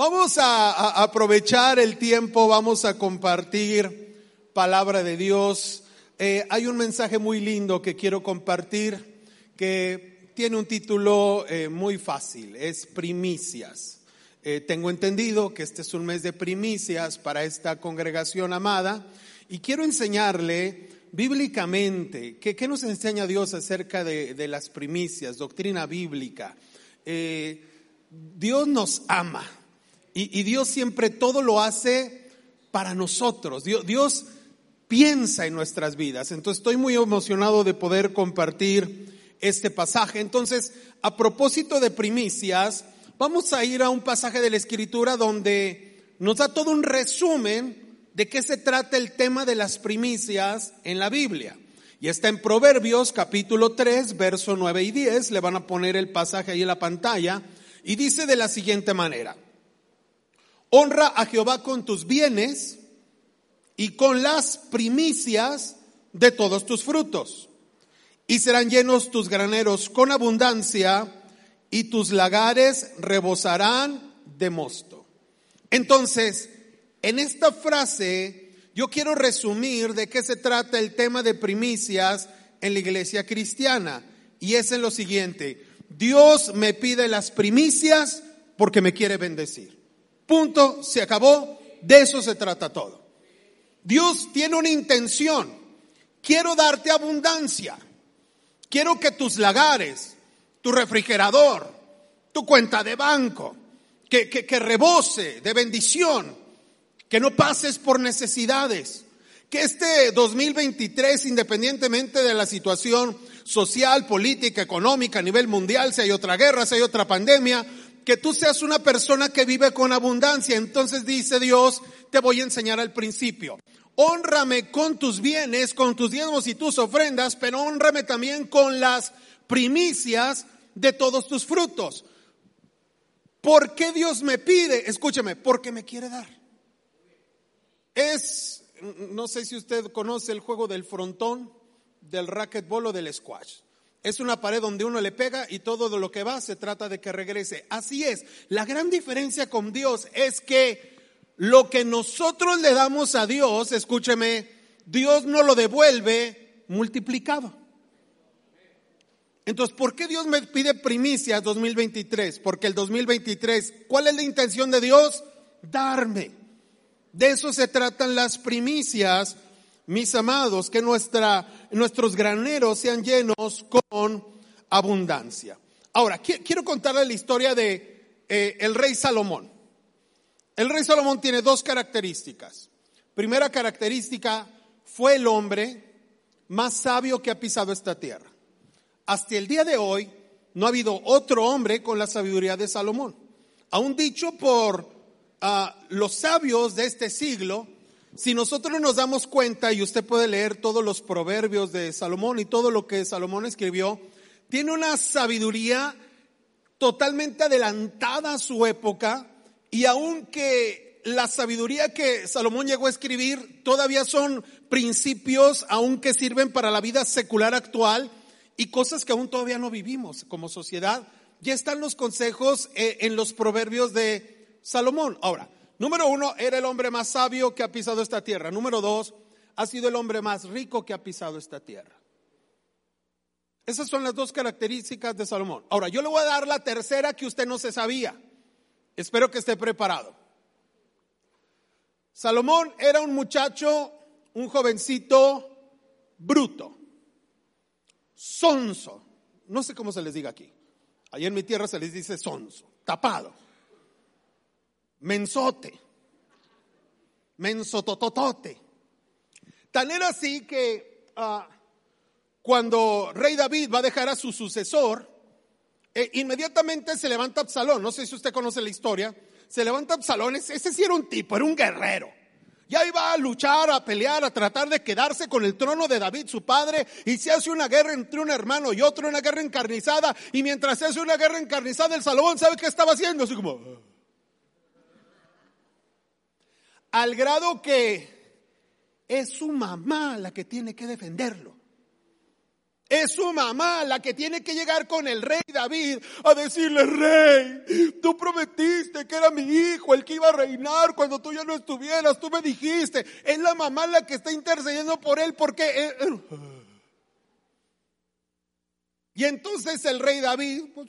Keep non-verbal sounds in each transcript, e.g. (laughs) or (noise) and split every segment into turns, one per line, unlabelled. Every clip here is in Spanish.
Vamos a, aprovechar el tiempo, vamos a compartir palabra de Dios. Eh, hay un mensaje muy lindo que quiero compartir que tiene un título eh, muy fácil, es primicias. Eh, tengo entendido que este es un mes de primicias para esta congregación amada y quiero enseñarle bíblicamente qué nos enseña Dios acerca de, las primicias, doctrina bíblica. Dios nos ama y, y Dios siempre todo lo hace para nosotros. Dios, Dios piensa en nuestras vidas. Entonces estoy muy emocionado de poder compartir este pasaje. Entonces, a propósito de primicias, vamos a ir a un pasaje de la Escritura donde nos da todo un resumen de qué se trata el tema de las primicias en la Biblia. Y está en Proverbios capítulo 3, verso 9 y 10. Le van a poner el pasaje ahí en la pantalla. Y dice de la siguiente manera. Honra a Jehová con tus bienes y con las primicias de todos tus frutos. Y serán llenos tus graneros con abundancia y tus lagares rebosarán de mosto. Entonces, en esta frase yo quiero resumir de qué se trata el tema de primicias en la iglesia cristiana. Y es en lo siguiente, Dios me pide las primicias porque me quiere bendecir. Punto, se acabó, de eso se trata todo. Dios tiene una intención. Quiero darte abundancia. Quiero que tus lagares, tu refrigerador, tu cuenta de banco, que, que, que rebose de bendición, que no pases por necesidades. Que este 2023, independientemente de la situación social, política, económica a nivel mundial, si hay otra guerra, si hay otra pandemia, que tú seas una persona que vive con abundancia. Entonces dice Dios, te voy a enseñar al principio. Honrame con tus bienes, con tus diezmos y tus ofrendas, pero honrame también con las primicias de todos tus frutos. ¿Por qué Dios me pide? Escúchame, porque me quiere dar. Es, no sé si usted conoce el juego del frontón, del racquetball o del squash. Es una pared donde uno le pega y todo lo que va se trata de que regrese. Así es. La gran diferencia con Dios es que lo que nosotros le damos a Dios, escúcheme, Dios no lo devuelve multiplicado. Entonces, ¿por qué Dios me pide primicias 2023? Porque el 2023, ¿cuál es la intención de Dios? Darme. De eso se tratan las primicias, mis amados, que nuestra, nuestros graneros sean llenos con abundancia. Ahora, quiero contarle la historia de eh, el rey Salomón. El rey Salomón tiene dos características. Primera característica, fue el hombre más sabio que ha pisado esta tierra. Hasta el día de hoy no ha habido otro hombre con la sabiduría de Salomón. Aún dicho por uh, los sabios de este siglo, si nosotros nos damos cuenta, y usted puede leer todos los proverbios de Salomón y todo lo que Salomón escribió, tiene una sabiduría totalmente adelantada a su época, y aunque la sabiduría que Salomón llegó a escribir todavía son principios aún que sirven para la vida secular actual y cosas que aún todavía no vivimos como sociedad, ya están los consejos eh, en los proverbios de Salomón. Ahora, número uno, era el hombre más sabio que ha pisado esta tierra. Número dos, ha sido el hombre más rico que ha pisado esta tierra. Esas son las dos características de Salomón. Ahora, yo le voy a dar la tercera que usted no se sabía. Espero que esté preparado. Salomón era un muchacho, un jovencito bruto, sonso. No sé cómo se les diga aquí. Allá en mi tierra se les dice sonso, tapado, mensote, mensotototote. Tan era así que uh, cuando rey David va a dejar a su sucesor, eh, inmediatamente se levanta Absalón. No sé si usted conoce la historia. Se levanta Absalón. Ese sí era un tipo, era un guerrero. Ya iba a luchar, a pelear, a tratar de quedarse con el trono de David, su padre, y se hace una guerra entre un hermano y otro, una guerra encarnizada, y mientras se hace una guerra encarnizada, el Salomón sabe qué estaba haciendo, así como... Ah". Al grado que es su mamá la que tiene que defenderlo. Es su mamá la que tiene que llegar con el rey David a decirle, rey, tú prometiste que era mi hijo el que iba a reinar cuando tú ya no estuvieras, tú me dijiste, es la mamá la que está intercediendo por él porque... Y entonces el rey David, pues,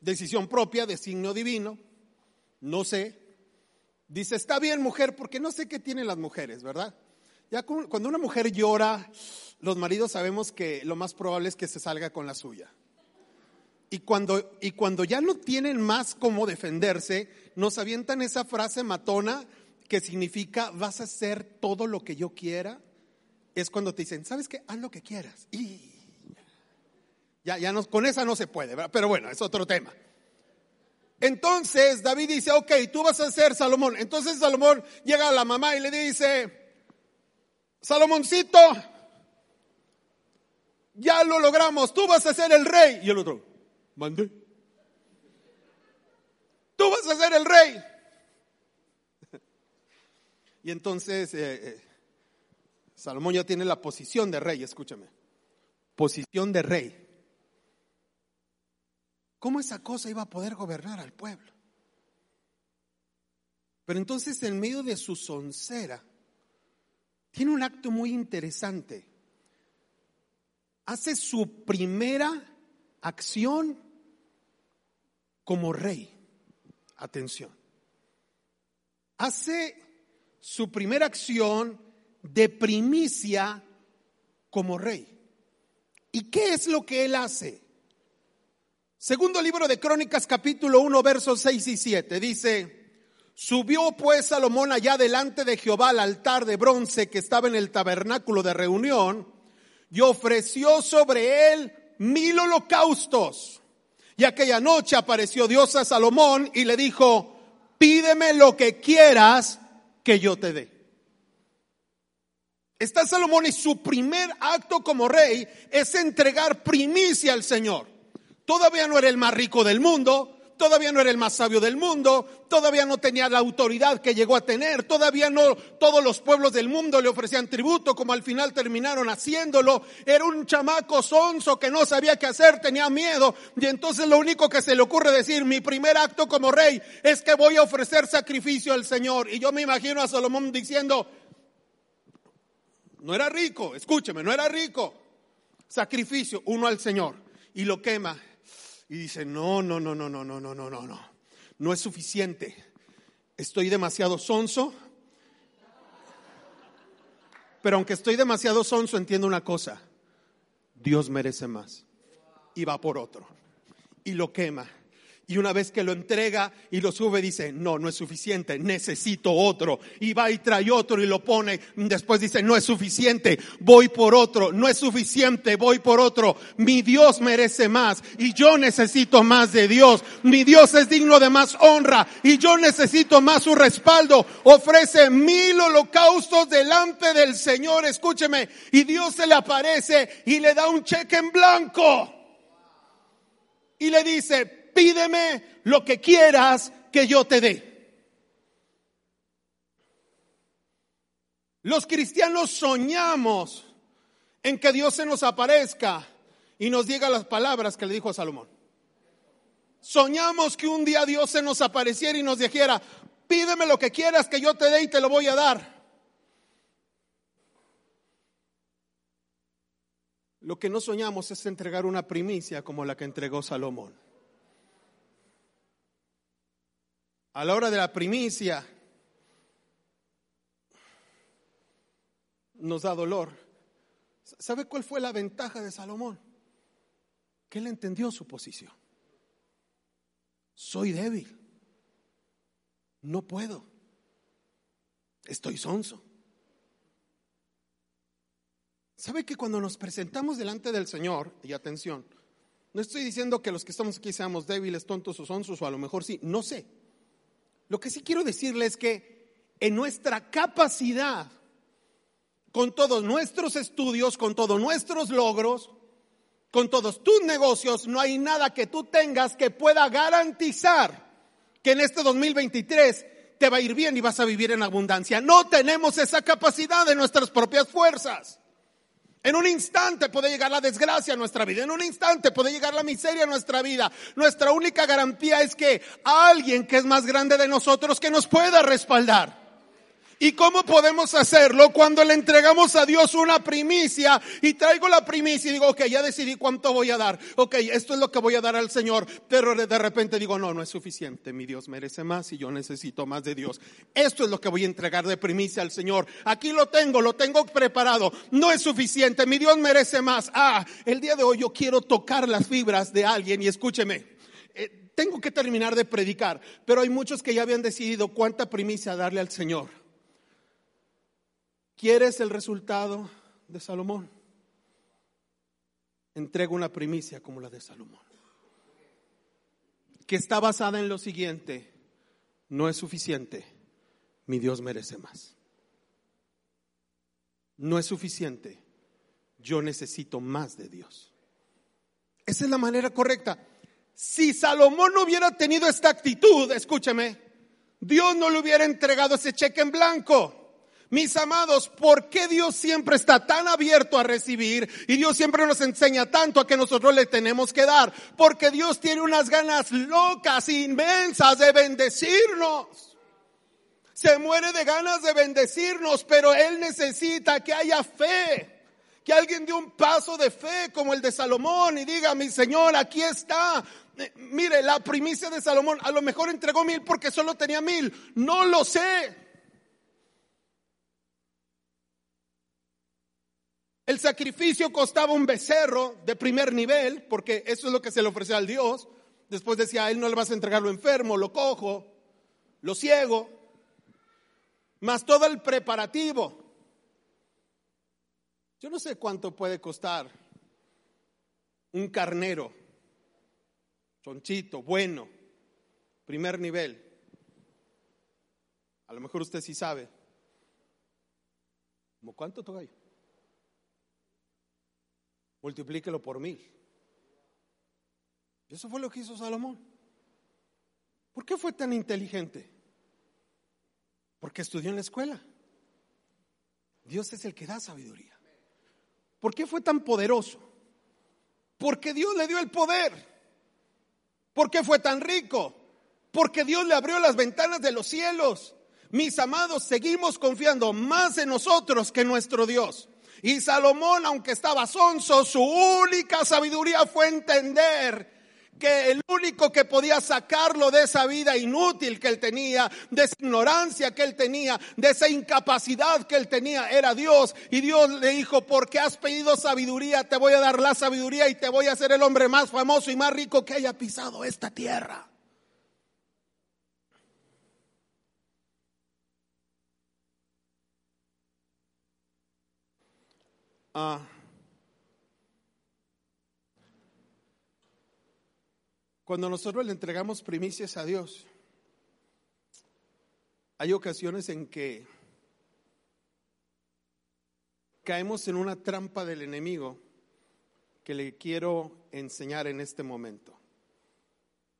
decisión propia, designio divino, no sé, dice, está bien mujer, porque no sé qué tienen las mujeres, ¿verdad? Ya cuando una mujer llora, los maridos sabemos que lo más probable es que se salga con la suya. Y cuando, y cuando ya no tienen más cómo defenderse, nos avientan esa frase matona que significa vas a hacer todo lo que yo quiera. Es cuando te dicen, ¿sabes qué? Haz lo que quieras. Y ya, ya no, con esa no se puede, pero bueno, es otro tema. Entonces David dice, ok, tú vas a ser Salomón. Entonces Salomón llega a la mamá y le dice, Salomoncito, ya lo logramos, tú vas a ser el rey. Y el otro, mande. Tú vas a ser el rey. (laughs) Y entonces eh, eh, Salomón ya tiene la posición de rey, escúchame. Posición de rey. ¿Cómo esa cosa iba a poder gobernar al pueblo? Pero entonces en medio de su soncera, tiene un acto muy interesante. Hace su primera acción como rey. Atención. Hace su primera acción de primicia como rey. ¿Y qué es lo que él hace? Segundo libro de Crónicas capítulo 1 versos 6 y 7 dice, Subió pues Salomón allá delante de Jehová al altar de bronce que estaba en el tabernáculo de reunión y ofreció sobre él mil holocaustos. Y aquella noche apareció Dios a Salomón y le dijo, pídeme lo que quieras que yo te dé. Está Salomón y su primer acto como rey es entregar primicia al Señor. Todavía no era el más rico del mundo, todavía no era el más sabio del mundo, todavía no tenía la autoridad que llegó a tener, todavía no todos los pueblos del mundo le ofrecían tributo como al final terminaron haciéndolo. Era un chamaco sonso que no sabía qué hacer, tenía miedo y entonces lo único que se le ocurre decir, mi primer acto como rey es que voy a ofrecer sacrificio al Señor. Y yo me imagino a Salomón diciendo, no era rico, escúcheme, no era rico. Sacrificio, uno al Señor y lo quema y dice, no, no, no, no, no, no, no, no, no, no. No es suficiente. Estoy demasiado sonso. Pero aunque estoy demasiado sonso, entiendo una cosa. Dios merece más. Y va por otro. Y lo quema y una vez que lo entrega y lo sube, dice, no, no es suficiente, necesito otro. Y va y trae otro y lo pone. Después dice, no es suficiente, voy por otro. No es suficiente, voy por otro. Mi Dios merece más y yo necesito más de Dios. Mi Dios es digno de más honra y yo necesito más su respaldo. Ofrece mil holocaustos delante del Señor, escúcheme. Y Dios se le aparece y le da un cheque en blanco. Y le dice, pídeme lo que quieras que yo te dé. Los cristianos soñamos en que Dios se nos aparezca y nos diga las palabras que le dijo a Salomón. Soñamos que un día Dios se nos apareciera y nos dijera, pídeme lo que quieras que yo te dé y te lo voy a dar. Lo que no soñamos es entregar una primicia como la que entregó Salomón. A la hora de la primicia nos da dolor. ¿Sabe cuál fue la ventaja de Salomón? Que él entendió su posición. Soy débil. No puedo. Estoy sonso. ¿Sabe que cuando nos presentamos delante del Señor, y atención, No estoy diciendo que los que estamos aquí seamos débiles, tontos o sonsos, o a lo mejor sí, no sé. Lo que sí quiero decirle es que en nuestra capacidad, con todos nuestros estudios, con todos nuestros logros, con todos tus negocios, no hay nada que tú tengas que pueda garantizar que en este 2023 te va a ir bien y vas a vivir en abundancia. No tenemos esa capacidad de nuestras propias fuerzas. En un instante puede llegar la desgracia a nuestra vida, en un instante puede llegar la miseria a nuestra vida. Nuestra única garantía es que alguien que es más grande de nosotros que nos pueda respaldar. ¿Y cómo podemos hacerlo cuando le entregamos a Dios una primicia y traigo la primicia y digo, ok, ya decidí cuánto voy a dar, ok, esto es lo que voy a dar al Señor, pero de repente digo, no, no es suficiente, mi Dios merece más y yo necesito más de Dios. Esto es lo que voy a entregar de primicia al Señor. Aquí lo tengo, lo tengo preparado, no es suficiente, mi Dios merece más. Ah, el día de hoy yo quiero tocar las fibras de alguien y escúcheme. Eh, tengo que terminar de predicar, pero hay muchos que ya habían decidido cuánta primicia darle al Señor. ¿Quieres el resultado de Salomón? Entrega una primicia como la de Salomón, que está basada en lo siguiente, no es suficiente, mi Dios merece más. No es suficiente, yo necesito más de Dios. Esa es la manera correcta. Si Salomón no hubiera tenido esta actitud, escúchame, Dios no le hubiera entregado ese cheque en blanco. Mis amados, ¿por qué Dios siempre está tan abierto a recibir y Dios siempre nos enseña tanto a que nosotros le tenemos que dar? Porque Dios tiene unas ganas locas, inmensas de bendecirnos. Se muere de ganas de bendecirnos, pero Él necesita que haya fe. Que alguien dé un paso de fe como el de Salomón y diga, mi Señor, aquí está. Eh, mire, la primicia de Salomón, a lo mejor entregó mil porque solo tenía mil. No lo sé. El sacrificio costaba un becerro de primer nivel, porque eso es lo que se le ofrecía al Dios. Después decía, a él no le vas a entregar lo enfermo, lo cojo, lo ciego, más todo el preparativo. Yo no sé cuánto puede costar un carnero, chonchito, bueno, primer nivel. A lo mejor usted sí sabe. ¿Cómo cuánto toca multiplíquelo por mil. Eso fue lo que hizo Salomón. ¿Por qué fue tan inteligente? Porque estudió en la escuela. Dios es el que da sabiduría. ¿Por qué fue tan poderoso? Porque Dios le dio el poder. ¿Por qué fue tan rico? Porque Dios le abrió las ventanas de los cielos. Mis amados, seguimos confiando más en nosotros que en nuestro Dios. Y Salomón, aunque estaba sonso, su única sabiduría fue entender que el único que podía sacarlo de esa vida inútil que él tenía, de esa ignorancia que él tenía, de esa incapacidad que él tenía, era Dios. Y Dios le dijo, porque has pedido sabiduría, te voy a dar la sabiduría y te voy a hacer el hombre más famoso y más rico que haya pisado esta tierra. Ah. cuando nosotros le entregamos primicias a Dios, hay ocasiones en que caemos en una trampa del enemigo que le quiero enseñar en este momento.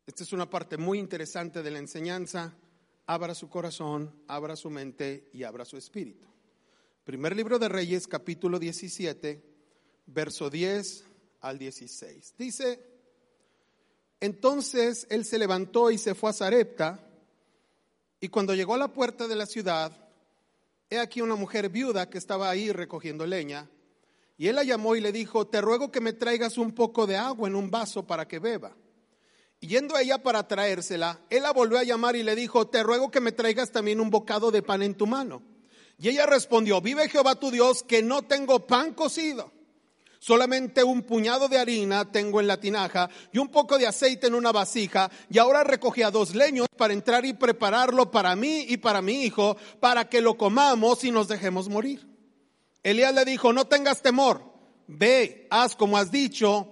Esta es una parte muy interesante de la enseñanza. Abra su corazón, abra su mente y abra su espíritu. Primer libro de Reyes, capítulo 17, verso 10 al 16. Dice, entonces él se levantó y se fue a Zarepta, y cuando llegó a la puerta de la ciudad, he aquí una mujer viuda que estaba ahí recogiendo leña, y él la llamó y le dijo, te ruego que me traigas un poco de agua en un vaso para que beba. Yendo a ella para traérsela, él la volvió a llamar y le dijo, te ruego que me traigas también un bocado de pan en tu mano. Y ella respondió, vive Jehová tu Dios que no tengo pan cocido. Solamente un puñado de harina tengo en la tinaja y un poco de aceite en una vasija. Y ahora recogí a dos leños para entrar y prepararlo para mí y para mi hijo, para que lo comamos y nos dejemos morir. Elías le dijo, no tengas temor, ve, haz como has dicho,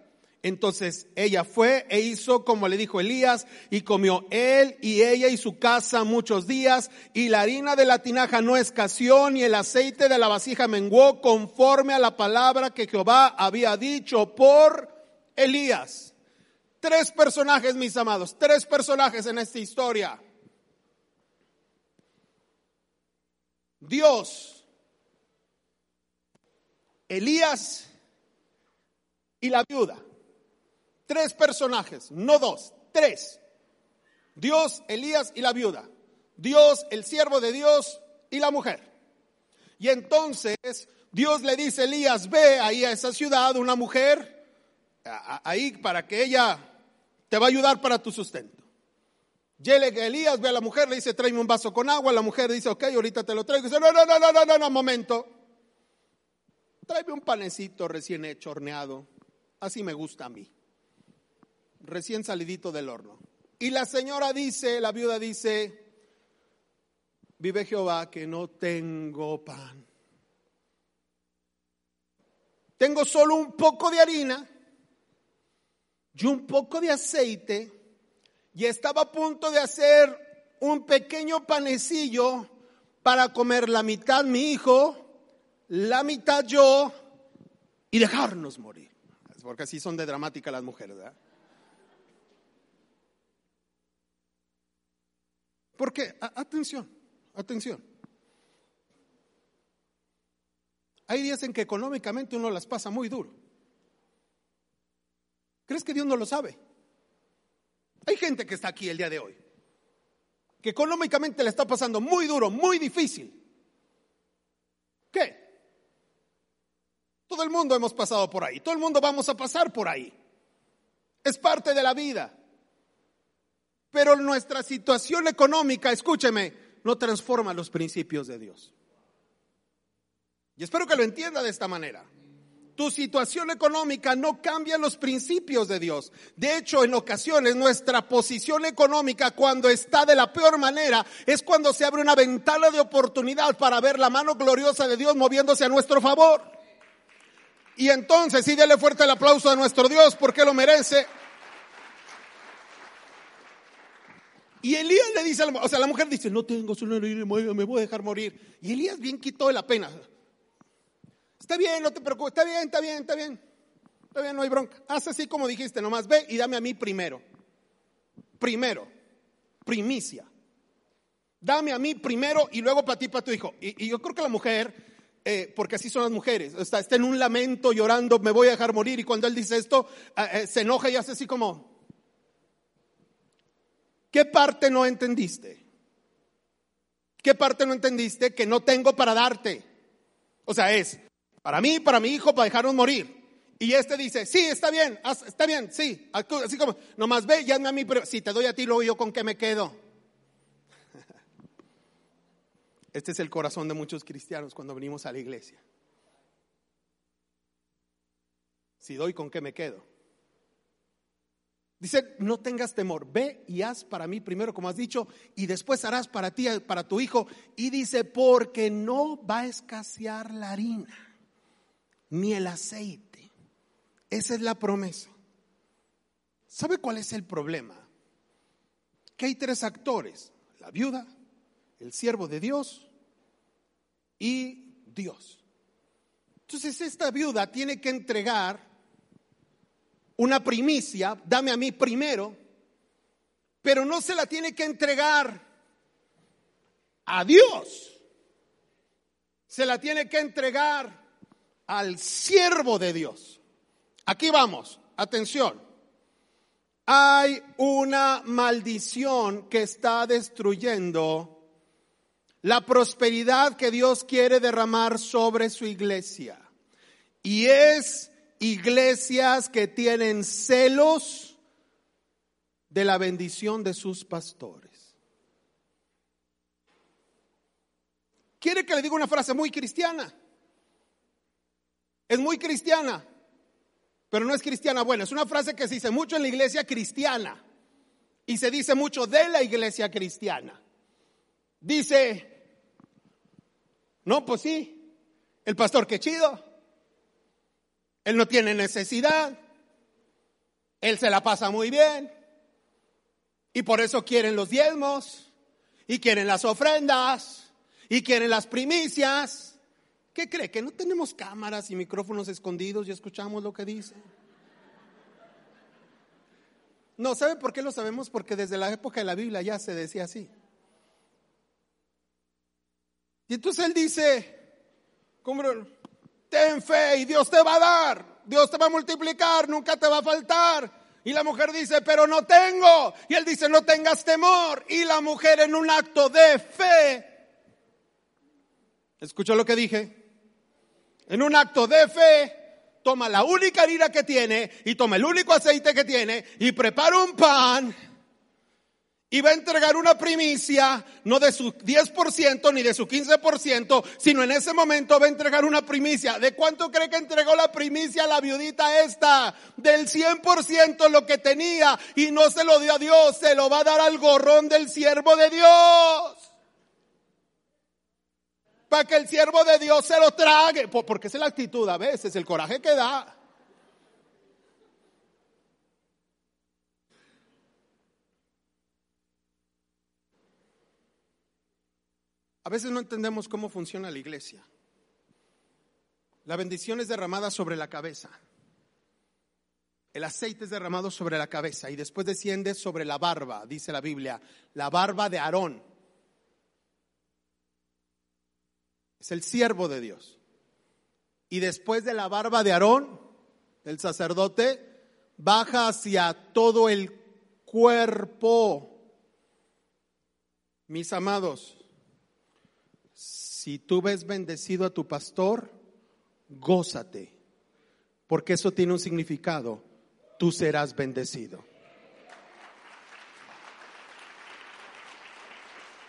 Entonces ella fue e hizo como le dijo Elías y comió él y ella y su casa muchos días y la harina de la tinaja no escaseó ni el aceite de la vasija menguó conforme a la palabra que Jehová había dicho por Elías. Tres personajes, mis amados, tres personajes en esta historia. Dios, Elías y la viuda. Tres personajes, no dos, tres. Dios, Elías y la viuda. Dios, el siervo de Dios y la mujer. Y entonces Dios le dice, Elías, ve ahí a esa ciudad una mujer, ahí para que ella te va a ayudar para tu sustento. Llega Elías, ve a la mujer, le dice, tráeme un vaso con agua. La mujer dice, ok, ahorita te lo traigo. dice, no, no, no, no, no, no, no, momento. Tráeme un panecito recién hecho, horneado. Así me gusta a mí recién salidito del horno. Y la señora dice, la viuda dice, vive Jehová que no tengo pan. Tengo solo un poco de harina y un poco de aceite y estaba a punto de hacer un pequeño panecillo para comer la mitad mi hijo, la mitad yo y dejarnos morir. Porque así son de dramática las mujeres, ¿verdad? Porque, atención, atención. Hay días en que económicamente uno las pasa muy duro. ¿Crees que Dios no lo sabe? Hay gente que está aquí el día de hoy, que económicamente le está pasando muy duro, muy difícil. ¿Qué? Todo el mundo hemos pasado por ahí, todo el mundo vamos a pasar por ahí. Es parte de la vida. Pero nuestra situación económica, escúcheme, no transforma los principios de Dios. Y espero que lo entienda de esta manera. Tu situación económica no cambia los principios de Dios. De hecho, en ocasiones nuestra posición económica cuando está de la peor manera es cuando se abre una ventana de oportunidad para ver la mano gloriosa de Dios moviéndose a nuestro favor. Y entonces, sí, dele fuerte el aplauso a nuestro Dios porque lo merece. Y Elías le dice, o sea, la mujer dice, no tengo su me voy a dejar morir. Y Elías bien quitó de la pena. Está bien, no te preocupes, está bien, está bien, está bien. Está bien, no hay bronca. Haz así como dijiste, nomás ve y dame a mí primero. Primero, primicia. Dame a mí primero y luego para ti, para tu hijo. Y, yo creo que la mujer, eh, porque así son las mujeres, está, está, en un lamento llorando, me voy a dejar morir. Y cuando él dice esto, eh, eh, se enoja y hace así como, ¿Qué parte no entendiste? ¿Qué parte no entendiste que no tengo para darte? O sea, es para mí, para mi hijo, para dejarnos morir. Y este dice, sí, está bien, está bien, sí. Así como, nomás ve y hazme a mí, pero si te doy a ti, luego yo con qué me quedo. (laughs) Este es el corazón de muchos cristianos cuando venimos a la iglesia. Si doy, ¿con qué me quedo? Dice, no tengas temor, ve y haz para mí primero, como has dicho, y después harás para ti, para tu hijo. Y dice, porque no va a escasear la harina, ni el aceite. Esa es la promesa. ¿Sabe cuál es el problema? Que hay tres actores, la viuda, el siervo de Dios y Dios. Entonces esta viuda tiene que entregar una primicia, dame a mí primero, pero no se la tiene que entregar a Dios, se la tiene que entregar al siervo de Dios. Aquí vamos, atención. Hay una maldición que está destruyendo la prosperidad que Dios quiere derramar sobre su iglesia. Y es iglesias que tienen celos de la bendición de sus pastores. quiere que le diga una frase muy cristiana. Es muy cristiana, pero no es cristiana buena. Es una frase que se dice mucho en la iglesia cristiana y se dice mucho de la iglesia cristiana. Dice, no, pues sí, el pastor qué chido. Él no tiene necesidad. Él se la pasa muy bien. Y por eso quieren los diezmos. Y quieren las ofrendas. Y quieren las primicias. ¿Qué cree? ¿Que no tenemos cámaras y micrófonos escondidos y escuchamos lo que dice? No, ¿sabe por qué lo sabemos? Porque desde la época de la Biblia ya se decía así. Y entonces él dice, ¿cómo? Ten fe y Dios te va a dar, Dios te va a multiplicar, nunca te va a faltar. Y la mujer dice, pero no tengo. Y él dice, no tengas temor. Y la mujer en un acto de fe, ¿escuchó lo que dije? En un acto de fe, toma la única harina que tiene y toma el único aceite que tiene y prepara un pan y va a entregar una primicia, no de su 10% ni de su 15%, sino en ese momento va a entregar una primicia. ¿De cuánto cree que entregó la primicia la viudita esta? Del 100% lo que tenía y no se lo dio a Dios, se lo va a dar al gorrón del siervo de Dios. Para que el siervo de Dios se lo trague, porque es la actitud a veces, el coraje que da. A veces no entendemos cómo funciona la iglesia. La bendición es derramada sobre la cabeza. El aceite es derramado sobre la cabeza y después desciende sobre la barba, dice la Biblia, la barba de Aarón. Es el siervo de Dios. Y después de la barba de Aarón, el sacerdote, baja hacia todo el cuerpo. Mis amados, si tú ves bendecido a tu pastor, gózate, porque eso tiene un significado. Tú serás bendecido.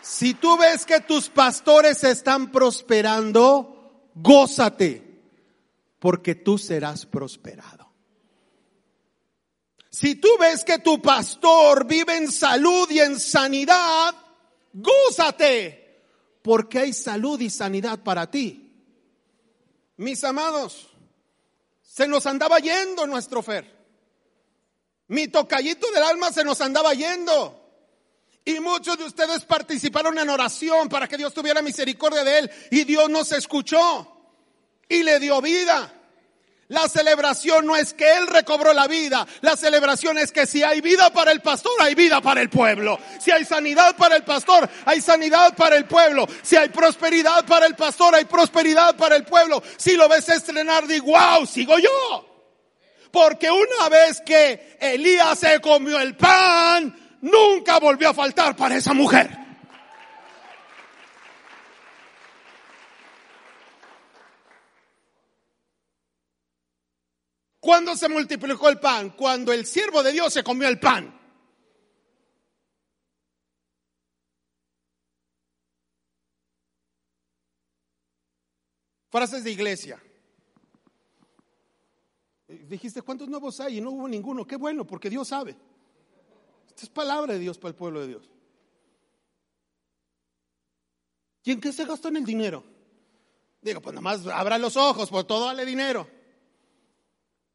Si tú ves que tus pastores están prosperando, gózate, porque tú serás prosperado. Si tú ves que tu pastor vive en salud y en sanidad, gózate, porque hay salud y sanidad para ti. Mis amados, se nos andaba yendo nuestro Fer. Mi tocallito del alma se nos andaba yendo. Y muchos de ustedes participaron en oración para que Dios tuviera misericordia de él. Y Dios nos escuchó y le dio vida. La celebración no es que Él recobró la vida, la celebración es que si hay vida para el pastor, hay vida para el pueblo. Si hay sanidad para el pastor, hay sanidad para el pueblo. Si hay prosperidad para el pastor, hay prosperidad para el pueblo. Si lo ves estrenar, digo, wow, sigo yo. Porque una vez que Elías se comió el pan, nunca volvió a faltar para esa mujer. ¿Cuándo se multiplicó el pan? Cuando el siervo de Dios se comió el pan. Frases de iglesia. Dijiste, ¿cuántos nuevos hay? Y no hubo ninguno. Qué bueno, porque Dios sabe. Esta es palabra de Dios para el pueblo de Dios. ¿Y en qué se gastó en el dinero? Digo, pues nada más abra los ojos, por todo vale dinero.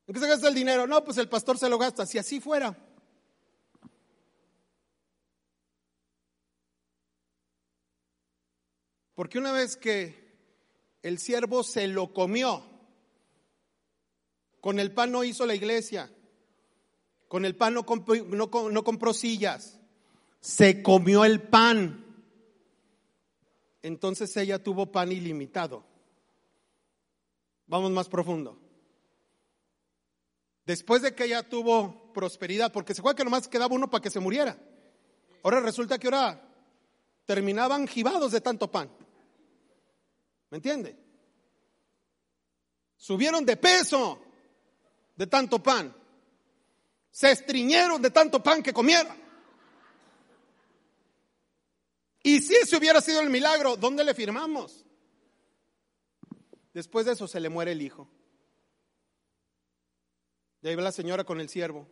¿En qué se gasta el dinero? No, pues el pastor se lo gasta. Si así fuera. Porque una vez que el siervo se lo comió, con el pan no hizo la iglesia, con el pan no compró, no compró sillas, se comió el pan. Entonces ella tuvo pan ilimitado. Vamos más profundo. Después de que ella tuvo prosperidad, porque se fue que nomás quedaba uno para que se muriera. Ahora resulta que ahora terminaban jibados de tanto pan. ¿Me entiende? Subieron de peso de tanto pan. Se estriñeron de tanto pan que comieron. Y si ese hubiera sido el milagro, ¿dónde le firmamos? Después de eso se le muere el hijo. Y ahí va la señora con el siervo.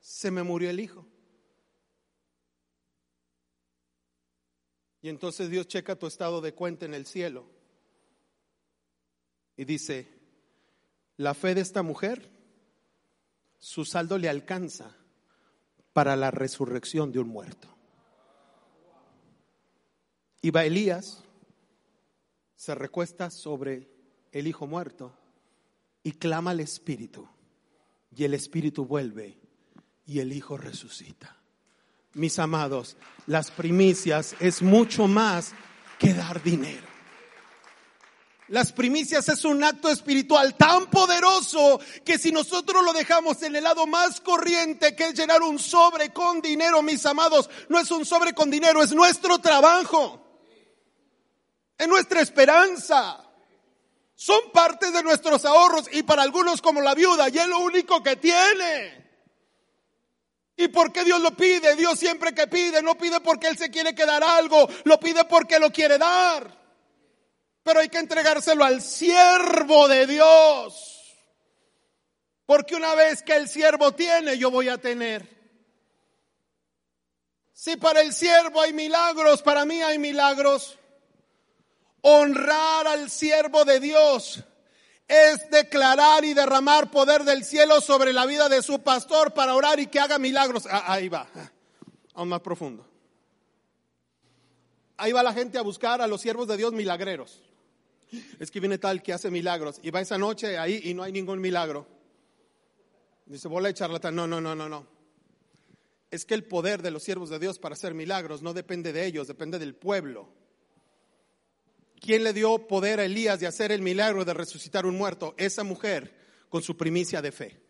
Se me murió el hijo. Y entonces Dios checa tu estado de cuenta en el cielo. Y dice, la fe de esta mujer, su saldo le alcanza para la resurrección de un muerto. Y va Elías, se recuesta sobre el hijo muerto y clama al Espíritu. Y el Espíritu vuelve y el hijo resucita. Mis amados, las primicias es mucho más que dar dinero. Las primicias es un acto espiritual tan poderoso que si nosotros lo dejamos en el lado más corriente, que es llenar un sobre con dinero, mis amados, no es un sobre con dinero, es nuestro trabajo, es nuestra esperanza. Son parte de nuestros ahorros y para algunos como la viuda, y es lo único que tiene. ¿Y por qué Dios lo pide? Dios siempre que pide, no pide porque Él se quiere quedar algo, lo pide porque lo quiere dar. Pero hay que entregárselo al siervo de Dios. Porque una vez que el siervo tiene, yo voy a tener. Si para el siervo hay milagros, para mí hay milagros. Honrar al siervo de Dios es declarar y derramar poder del cielo sobre la vida de su pastor para orar y que haga milagros. Ah, ahí va, aún más profundo. Ahí va la gente a buscar a los siervos de Dios milagreros. Es que viene tal que hace milagros y va esa noche ahí y no hay ningún milagro. Dice, bola de charlatán. No, no, no, no, no. Es que el poder de los siervos de Dios para hacer milagros no depende de ellos, depende del pueblo. ¿Quién le dio poder a Elías de hacer el milagro de resucitar un muerto? Esa mujer con su primicia de fe.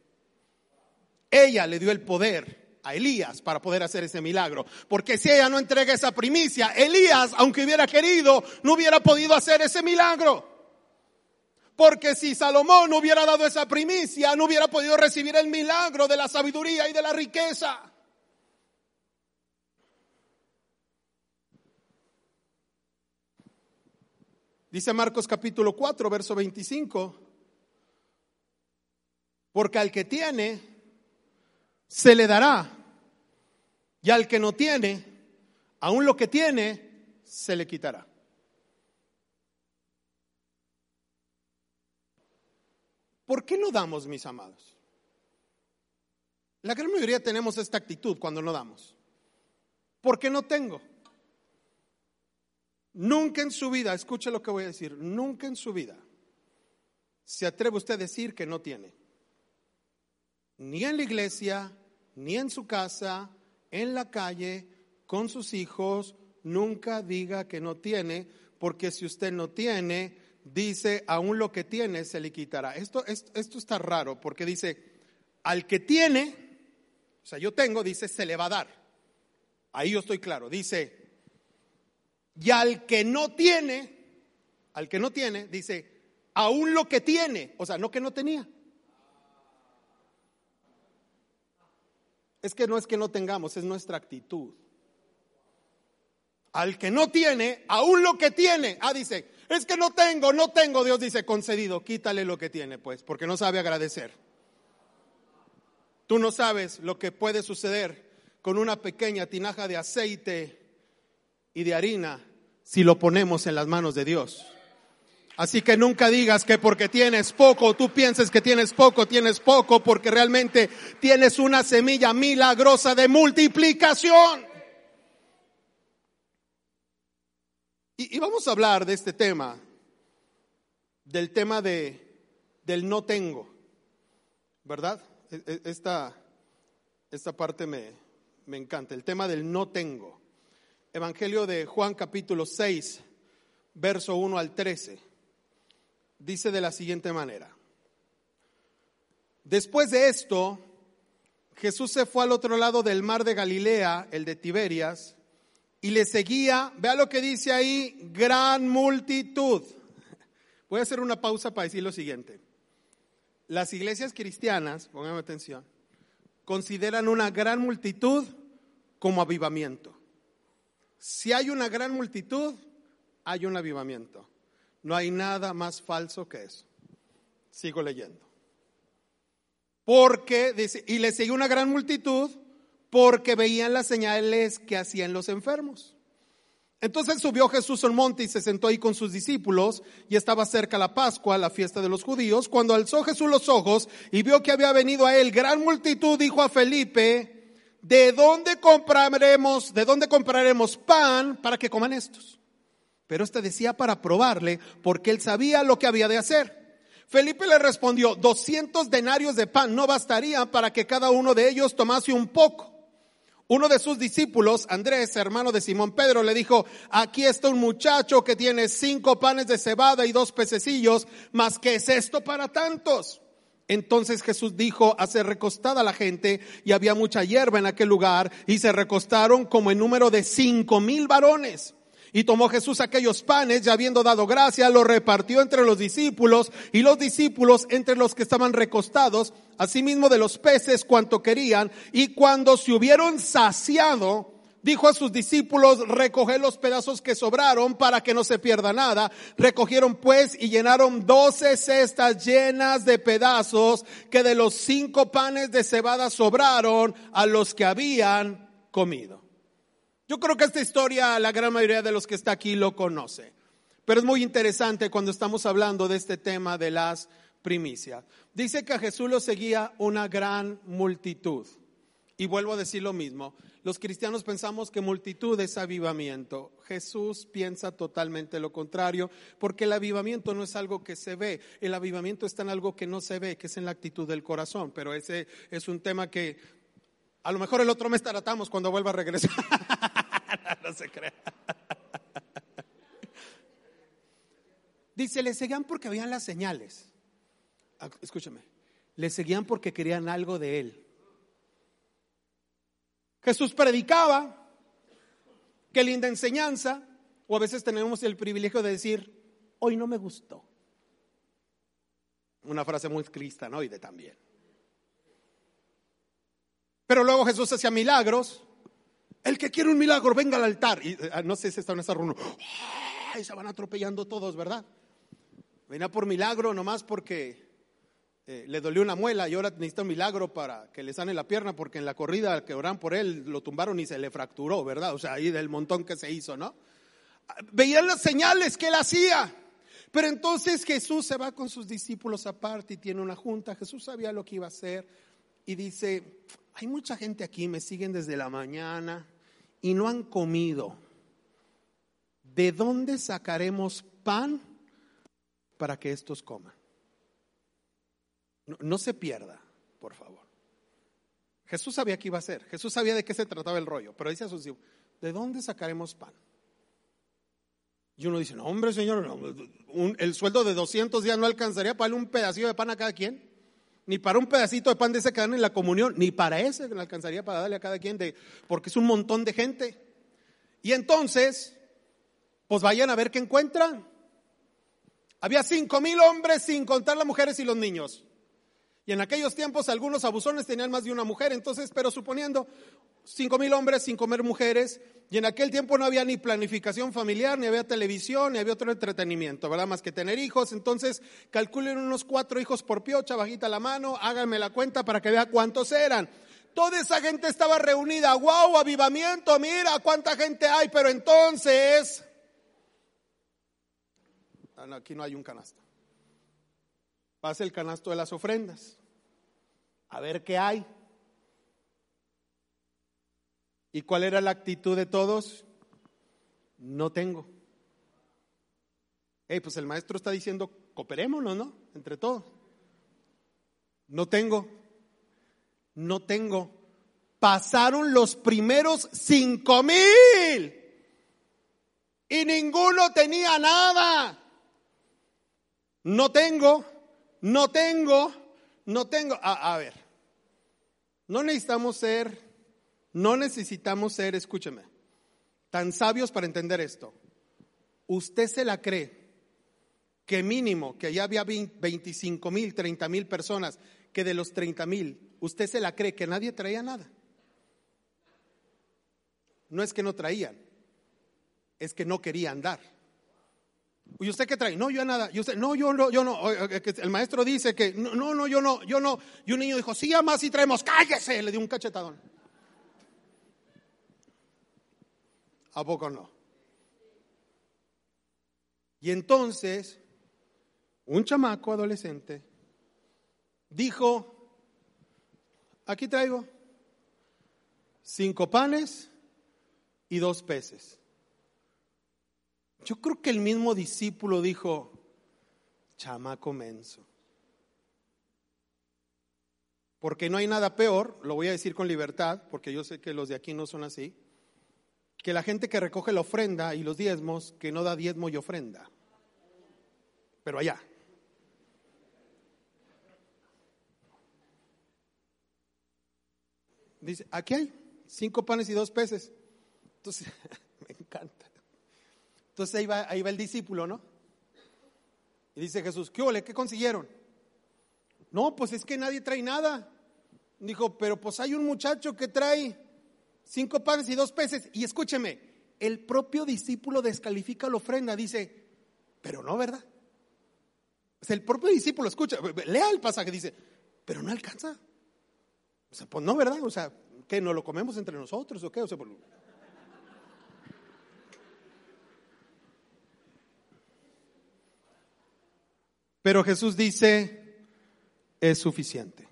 Ella le dio el poder a Elías para poder hacer ese milagro. Porque si ella no entrega esa primicia, Elías, aunque hubiera querido, no hubiera podido hacer ese milagro. Porque si Salomón no hubiera dado esa primicia, no hubiera podido recibir el milagro de la sabiduría y de la riqueza. Dice Marcos capítulo 4, verso 25. Porque al que tiene, se le dará. Y al que no tiene, aún lo que tiene, se le quitará. ¿Por qué no damos, mis amados? La gran mayoría tenemos esta actitud cuando no damos. ¿Por qué no tengo? Nunca en su vida, escuche lo que voy a decir, nunca en su vida se atreve usted a decir que no tiene. Ni en la iglesia, ni en su casa, en la calle, con sus hijos, nunca diga que no tiene, porque si usted no tiene, dice, aún lo que tiene se le quitará. Esto, esto, esto está raro, porque dice, al que tiene, o sea, yo tengo, dice, se le va a dar. Ahí yo estoy claro. Dice, y al que no tiene, al que no tiene, dice, aún lo que tiene, o sea, no que no tenía. Es que no es que no tengamos, es nuestra actitud. Al que no tiene, aún lo que tiene. Ah, dice, es que no tengo, no tengo. Dios dice, concedido, quítale lo que tiene, pues, porque no sabe agradecer. Tú no sabes lo que puede suceder con una pequeña tinaja de aceite y de harina si lo ponemos en las manos de Dios. Así que nunca digas que porque tienes poco, tú pienses que tienes poco, tienes poco, porque realmente tienes una semilla milagrosa de multiplicación. Y, vamos a hablar de este tema, del tema de, del no tengo, ¿verdad? E, e, esta, esta parte me, me encanta, el tema del no tengo. Evangelio de Juan capítulo 6, verso 1 al 13. Dice de la siguiente manera. Después de esto, Jesús se fue al otro lado del mar de Galilea, el de Tiberias, y le seguía, vea lo que dice ahí, gran multitud. Voy a hacer una pausa para decir lo siguiente. Las iglesias cristianas, pónganme atención, consideran una gran multitud como avivamiento. Si hay una gran multitud, hay un avivamiento. No hay nada más falso que eso. Sigo leyendo. Porque, dice, y le siguió una gran multitud porque veían las señales que hacían los enfermos. Entonces subió Jesús al monte y se sentó ahí con sus discípulos y estaba cerca la Pascua, la fiesta de los judíos. Cuando alzó Jesús los ojos y vio que había venido a él gran multitud, dijo a Felipe, ¿de dónde compraremos, de dónde compraremos pan para que coman estos? Pero este decía para probarle, porque él sabía lo que había de hacer. Felipe le respondió, 200 denarios de pan no bastarían para que cada uno de ellos tomase un poco. Uno de sus discípulos, Andrés, hermano de Simón Pedro, le dijo, aquí está un muchacho que tiene cinco panes de cebada y dos pececillos, mas ¿qué es esto para tantos? Entonces Jesús dijo, hace recostada la gente y había mucha hierba en aquel lugar y se recostaron como en número de cinco mil varones. Y tomó Jesús aquellos panes y habiendo dado gracia, los repartió entre los discípulos y los discípulos entre los que estaban recostados, asimismo de los peces cuanto querían. Y cuando se hubieron saciado, dijo a sus discípulos, recoged los pedazos que sobraron para que no se pierda nada. Recogieron pues y llenaron doce cestas llenas de pedazos que de los cinco panes de cebada sobraron a los que habían comido. Yo creo que esta historia la gran mayoría de los que está aquí lo conoce, pero es muy interesante cuando estamos hablando de este tema de las primicias. Dice que a Jesús lo seguía una gran multitud. Y vuelvo a decir lo mismo, los cristianos pensamos que multitud es avivamiento. Jesús piensa totalmente lo contrario, porque el avivamiento no es algo que se ve, el avivamiento está en algo que no se ve, que es en la actitud del corazón, pero ese es un tema que a lo mejor el otro mes tratamos cuando vuelva a regresar. (laughs) no se crea. Dice, le seguían porque veían las señales. Ah, escúchame, le seguían porque querían algo de él. Jesús predicaba, qué linda enseñanza, o a veces tenemos el privilegio de decir, hoy no me gustó. Una frase muy cristianoide también. Pero luego Jesús hacía milagros. El que quiere un milagro, venga al altar. Y ah, no sé si está en esa runa. Y se van atropellando todos, ¿verdad? Venía por milagro nomás porque eh, le dolió una muela y ahora necesita un milagro para que le sane la pierna porque en la corrida que oran por él lo tumbaron y se le fracturó, ¿verdad? O sea, ahí del montón que se hizo, ¿no? Veían las señales que él hacía. Pero entonces Jesús se va con sus discípulos aparte y tiene una junta. Jesús sabía lo que iba a hacer y dice, hay mucha gente aquí, me siguen desde la mañana y no han comido. ¿De dónde sacaremos pan para que estos coman? No, se pierda, por favor. Jesús sabía qué iba a hacer, Jesús sabía de qué se trataba el rollo, pero dice a sus hijos, ¿de dónde sacaremos pan? Y uno dice, no, hombre, señor, el sueldo de 200 días no alcanzaría para un pedacito de pan a cada quien ni para un pedacito de pan de ese que dan en la comunión, ni para ese le alcanzaría para darle a cada quien, de, porque es un montón de gente. Y entonces, pues vayan a ver qué encuentran. Había cinco mil hombres sin contar las mujeres y los niños. Y en aquellos tiempos algunos abusones tenían más de una mujer, entonces, pero suponiendo cinco mil hombres sin comer mujeres, y en aquel tiempo no había ni planificación familiar, ni había televisión, ni había otro entretenimiento, ¿verdad? Más que tener hijos. Entonces, calculen unos cuatro hijos por piocha, bajita la mano, háganme la cuenta para que vea cuántos eran. Toda esa gente estaba reunida. ¡Wow! Avivamiento, mira cuánta gente hay. Pero entonces. Ah, aquí no hay un canasto. Pasa el canasto de las ofrendas. A ver qué hay. ¿Y cuál era la actitud de todos? No tengo. Hey, pues el maestro está diciendo, cooperémonos, ¿no? Entre todos. No tengo. No tengo. Pasaron los primeros cinco mil. Y ninguno tenía nada. No tengo. No tengo. No tengo. A, a ver. No necesitamos ser no necesitamos ser, escúcheme, tan sabios para entender esto. Usted se la cree que mínimo, que ya había 25 mil, 30 mil personas, que de los 30 mil, usted se la cree que nadie traía nada. No es que no traían, es que no querían dar. ¿Y usted qué trae? No, yo nada. ¿Y usted? No, yo no, yo no. El maestro dice que no, no, yo no, yo no. Y un niño dijo, sí, más y traemos, cállese. Le dio un cachetadón. ¿A poco no? Y entonces, un chamaco adolescente dijo, aquí traigo cinco panes y dos peces. Yo creo que el mismo discípulo dijo, chamaco menso. Porque no hay nada peor, lo voy a decir con libertad, porque yo sé que los de aquí no son así, que la gente que recoge la ofrenda y los diezmos, que no da diezmo y ofrenda. Pero allá. Dice, aquí hay cinco panes y dos peces. Entonces. (laughs) Entonces ahí va, el discípulo, ¿no? Y dice Jesús, ¿qué ole? ¿Qué consiguieron? No, pues es que nadie trae nada. Dijo, pero pues hay un muchacho que trae cinco panes y dos peces. Y escúcheme, el propio discípulo descalifica la ofrenda, dice, pero no, ¿verdad? O sea, el propio discípulo escucha, lea el pasaje, dice, pero no alcanza. O sea, pues no, ¿verdad? O sea, ¿qué? ¿No lo comemos entre nosotros o qué? O sea, Pero Jesús dice, es suficiente.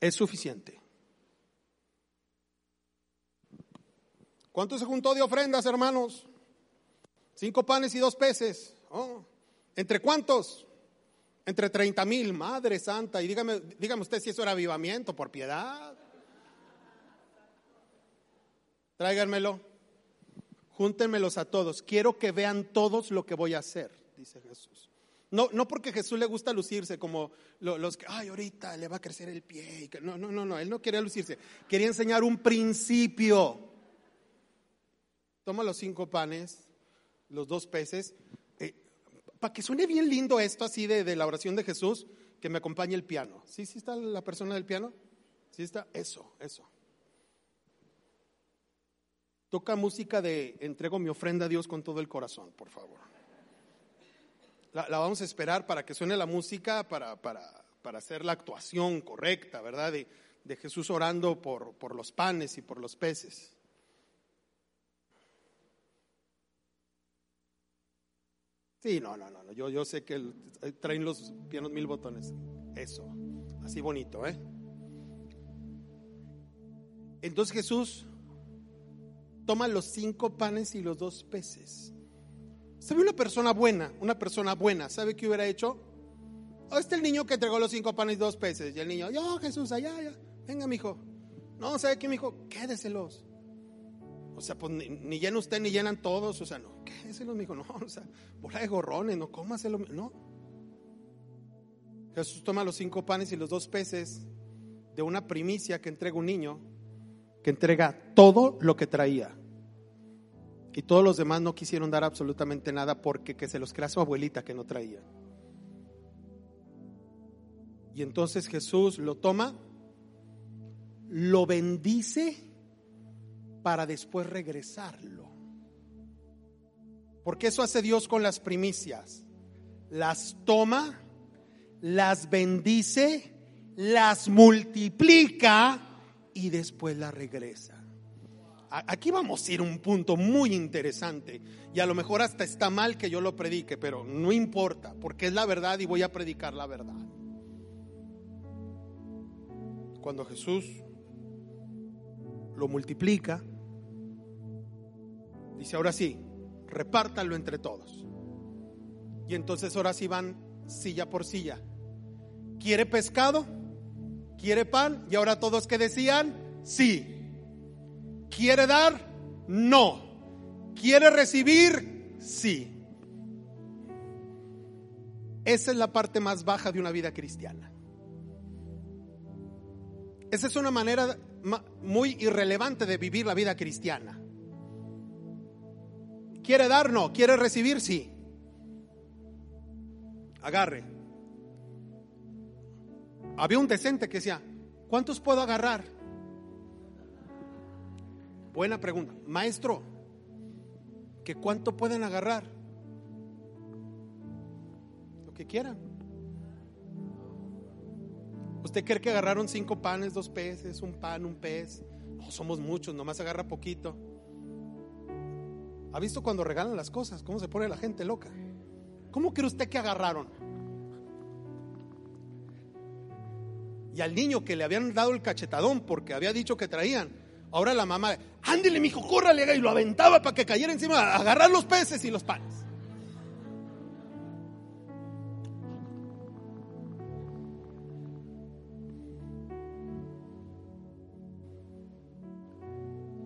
Es suficiente. ¿Cuánto se juntó de ofrendas, hermanos? Cinco panes y dos peces. Oh, ¿Entre cuántos? Entre treinta mil, Madre Santa. Y dígame, dígame usted si eso era avivamiento, por piedad. Tráiganmelo. Júntenmelos a todos. Quiero que vean todos lo que voy a hacer, dice Jesús. No, no porque Jesús le gusta lucirse como los que, ay, ahorita le va a crecer el pie. No, no, no, no, él no quería lucirse. Quería enseñar un principio. Toma los cinco panes, los dos peces. Eh, para que suene bien lindo esto así de, de, la oración de Jesús, que me acompañe el piano. ¿Sí, sí está la persona del piano? ¿Sí está? Eso, eso. Toca música de entrego mi ofrenda a Dios con todo el corazón, por favor. La, vamos a esperar para que suene la música, para, para, para hacer la actuación correcta, ¿verdad? De, de Jesús orando por, por los panes y por los peces. Sí, no, no, no, yo, yo sé que eh, traen los pianos mil botones. Eso, así bonito, ¿eh? Entonces Jesús toma los cinco panes y los dos peces. ¿Sabe una persona buena? Una persona buena, ¿sabe qué hubiera hecho? Oh, este el niño que entregó los cinco panes y dos peces. Y el niño, yo, Jesús, allá, allá. Venga, mi hijo. No, ¿sabe qué, mi hijo? Quédeselos. O sea, pues ni, llena usted ni llenan todos. O sea, no, quédeselos, mi hijo. No, o sea, bola de gorrones, no cómaselo. No. Jesús toma los cinco panes y los dos peces de una primicia que entrega un niño entrega todo lo que traía. Y todos los demás no quisieron dar absolutamente nada porque que se los crea su abuelita que no traía. Y entonces Jesús lo toma, lo bendice para después regresarlo. Porque eso hace Dios con las primicias. Las toma, las bendice, las multiplica y después la regresa. Aquí vamos a ir a un punto muy interesante y a lo mejor hasta está mal que yo lo predique, pero no importa, porque es la verdad y voy a predicar la verdad. Cuando Jesús lo multiplica, dice, ahora sí, repártanlo entre todos. Y entonces ahora sí van silla por silla. ¿Quiere pescado? ¿Quiere pan? Y ahora todos que decían, sí. ¿Quiere dar? No. ¿Quiere recibir? Sí. Esa es la parte más baja de una vida cristiana. Esa es una manera muy irrelevante de vivir la vida cristiana. ¿Quiere dar? No. ¿Quiere recibir? Sí. Agarre había un decente que decía, ¿cuántos puedo agarrar? Buena pregunta. Maestro, ¿que cuánto pueden agarrar? Lo que quieran. ¿Usted cree que agarraron cinco panes, dos peces, un pan, un pez? No, somos muchos, nomás agarra poquito. ¿Ha visto cuando regalan las cosas? ¿Cómo se pone la gente loca? ¿Cómo cree usted que agarraron? Y al niño que le habían dado el cachetadón porque había dicho que traían, ahora la mamá, ándele, mijo, córrale, y lo aventaba para que cayera encima, a agarrar los peces y los panes.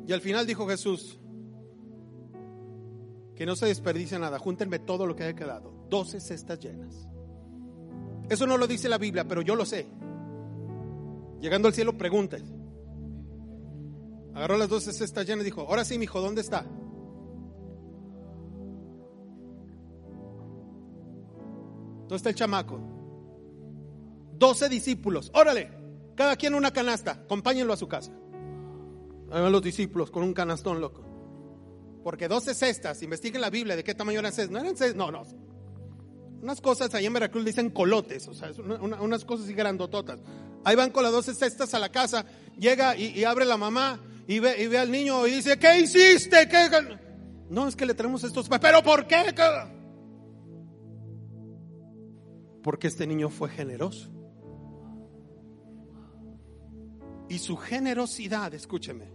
Y al final dijo Jesús, que no se desperdicia nada, júntenme todo lo que haya quedado, doce cestas llenas. Eso no lo dice la Biblia, pero yo lo sé. Llegando al cielo, pregunta. Agarró las doce cestas llenas y dijo, ahora sí, mi hijo, ¿dónde está? ¿Dónde está el chamaco? Doce discípulos, órale, cada quien una canasta, acompáñenlo a su casa. Ahí van los discípulos con un canastón loco. Porque 12 cestas, investiguen la Biblia de qué tamaño eran cestas. No eran cestas, no, no. Unas cosas ahí en Veracruz dicen colotes, o sea, unas cosas así grandototas. Ahí van con las 12 cestas a la casa, llega y, abre la mamá y ve, y ve, al niño y dice, ¿qué hiciste? ¿Qué? No, es que le traemos estos, pero ¿por qué? Porque este niño fue generoso. Y su generosidad, escúcheme,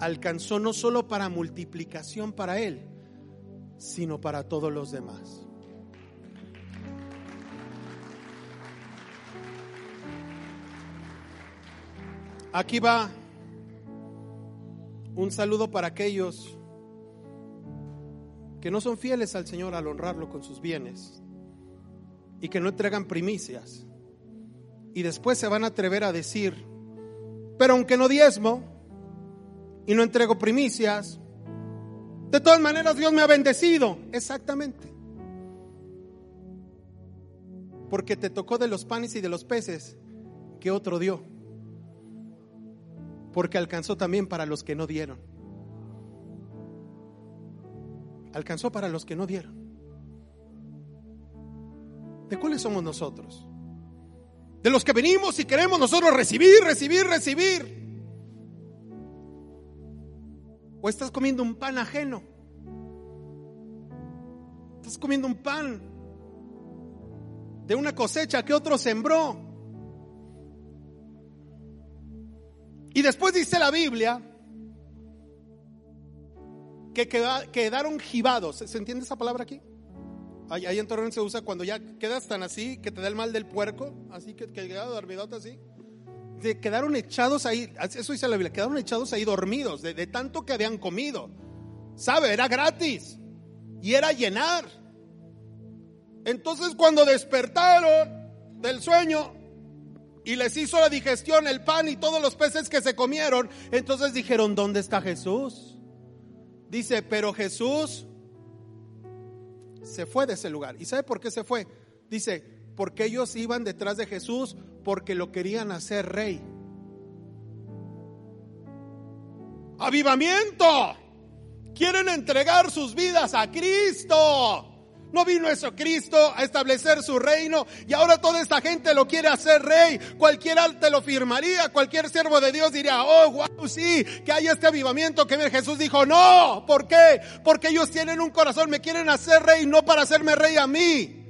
alcanzó no solo para multiplicación para él, sino para todos los demás. Aquí va un saludo para aquellos que no son fieles al Señor al honrarlo con sus bienes y que no entregan primicias y después se van a atrever a decir, pero aunque no diezmo, y no entrego primicias. De todas maneras, Dios me ha bendecido. Exactamente. Porque te tocó de los panes y de los peces que otro dio. Porque alcanzó también para los que no dieron. Alcanzó para los que no dieron. ¿De cuáles somos nosotros? De los que venimos y queremos nosotros recibir, recibir, recibir. O estás comiendo un pan ajeno. Estás comiendo un pan de una cosecha que otro sembró. Y después dice la Biblia que quedaron jibados. ¿Se entiende esa palabra aquí? Ahí, en Torreón se usa cuando ya quedas tan así que te da el mal del puerco, así que, que queda dormidote así quedaron echados ahí, eso dice la Biblia, quedaron echados ahí dormidos de, tanto que habían comido. ¿Sabe? Era gratis y era llenar. Entonces cuando despertaron del sueño y les hizo la digestión el pan y todos los peces que se comieron, entonces dijeron, ¿dónde está Jesús? Dice, pero Jesús se fue de ese lugar. ¿Y sabe por qué se fue? Dice, porque ellos iban detrás de Jesús porque lo querían hacer rey. Avivamiento. Quieren entregar sus vidas a Cristo. No vino eso Cristo a establecer su reino y ahora toda esta gente lo quiere hacer rey. Cualquiera te lo firmaría, cualquier siervo de Dios diría, oh, wow, sí, que hay este avivamiento que Jesús dijo, no, ¿por qué? Porque ellos tienen un corazón, me quieren hacer rey, no para hacerme rey a mí.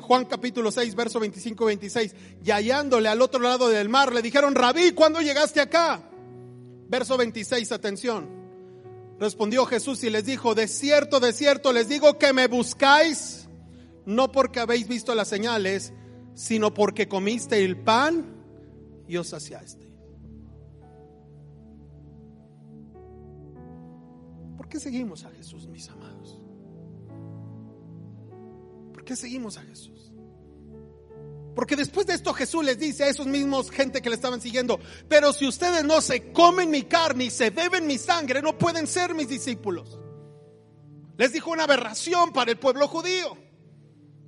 Juan capítulo 6, verso 25-26. Y hallándole al otro lado del mar, le dijeron, Rabí, ¿cuándo llegaste acá? Verso 26, atención. Respondió Jesús y les dijo, de cierto, de cierto, les digo que me buscáis, no porque habéis visto las señales, sino porque comiste el pan y os saciaste. ¿Por qué seguimos a Jesús, mis amados? qué seguimos a Jesús? Porque después de esto Jesús les dice a esos mismos gente que le estaban siguiendo, pero si ustedes no se comen mi carne y se beben mi sangre, no pueden ser mis discípulos. Les dijo una aberración para el pueblo judío.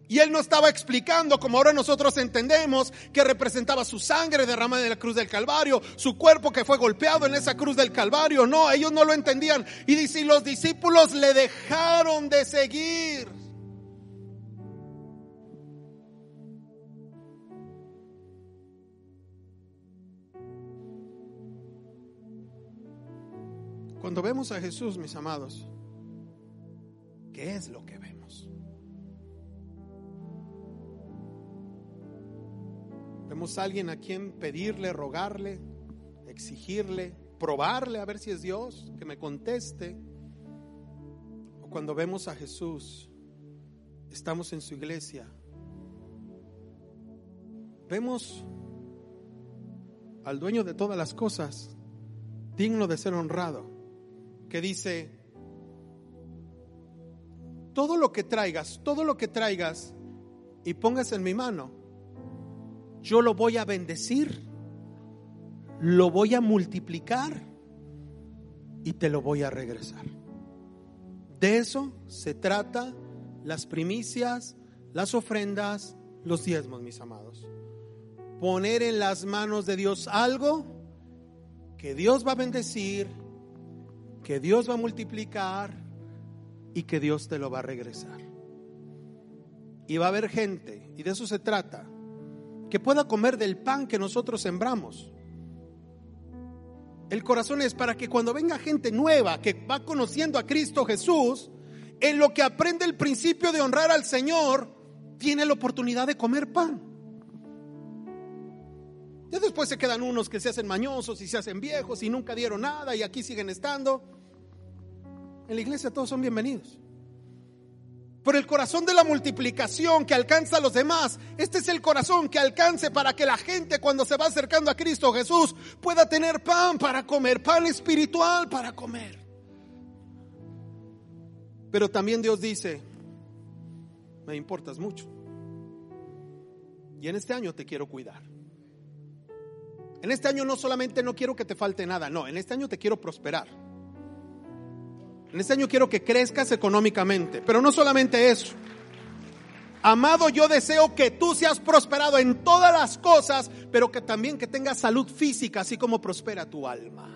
Y él no estaba explicando, como ahora nosotros entendemos, que representaba su sangre derramada en la cruz del Calvario, su cuerpo que fue golpeado en esa cruz del Calvario. No, ellos no lo entendían. Y dice, los discípulos le dejaron de seguir. Cuando vemos a Jesús, mis amados, ¿qué es lo que vemos? Vemos a alguien a quien pedirle, rogarle, exigirle, probarle a ver si es Dios, que me conteste. O cuando vemos a Jesús, estamos en su iglesia, vemos al dueño de todas las cosas, digno de ser honrado que dice, todo lo que traigas, todo lo que traigas y pongas en mi mano, yo lo voy a bendecir, lo voy a multiplicar y te lo voy a regresar. De eso se trata las primicias, las ofrendas, los diezmos, mis amados. Poner en las manos de Dios algo que Dios va a bendecir que Dios va a multiplicar y que Dios te lo va a regresar. Y va a haber gente, y de eso se trata, que pueda comer del pan que nosotros sembramos. El corazón es para que cuando venga gente nueva que va conociendo a Cristo Jesús, en lo que aprende el principio de honrar al Señor, tiene la oportunidad de comer pan. Ya después se quedan unos que se hacen mañosos y se hacen viejos y nunca dieron nada y aquí siguen estando. En la iglesia todos son bienvenidos. Por el corazón de la multiplicación que alcanza a los demás, este es el corazón que alcance para que la gente cuando se va acercando a Cristo Jesús pueda tener pan para comer, pan espiritual para comer. Pero también Dios dice, me importas mucho. Y en este año te quiero cuidar. En este año no solamente no quiero que te falte nada, no, en este año te quiero prosperar. En este año quiero que crezcas económicamente, pero no solamente eso. Amado, yo deseo que tú seas prosperado en todas las cosas, pero que también que tengas salud física, así como prospera tu alma.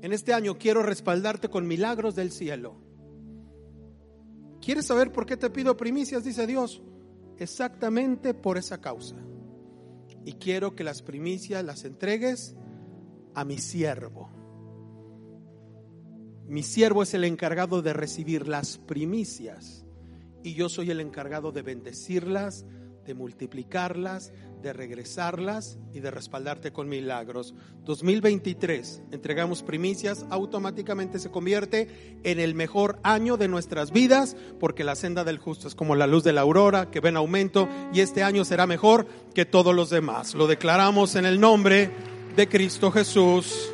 En este año quiero respaldarte con milagros del cielo. ¿Quieres saber por qué te pido primicias? Dice Dios. Exactamente por esa causa. Y quiero que las primicias las entregues a mi siervo mi siervo es el encargado de recibir las primicias y yo soy el encargado de bendecirlas, de multiplicarlas, de regresarlas y de respaldarte con milagros. 2023, entregamos primicias, automáticamente se convierte en el mejor año de nuestras vidas, porque la senda del justo es como la luz de la aurora, que ven aumento, y este año será mejor que todos los demás. Lo declaramos en el nombre de Cristo Jesús.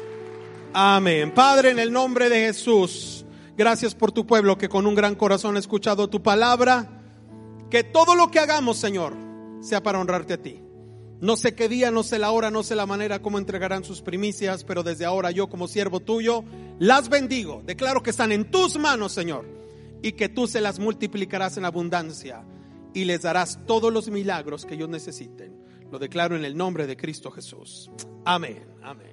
Amén. Padre, en el nombre de Jesús, gracias por tu pueblo que con un gran corazón ha escuchado tu palabra. Que todo lo que hagamos, Señor, sea para honrarte a ti. No sé qué día, no sé la hora, no sé la manera cómo entregarán sus primicias, pero desde ahora yo como siervo tuyo las bendigo. Declaro que están en tus manos, Señor, y que tú se las multiplicarás en abundancia y les darás todos los milagros que ellos necesiten. Lo declaro en el nombre de Cristo Jesús. Amén. Amén.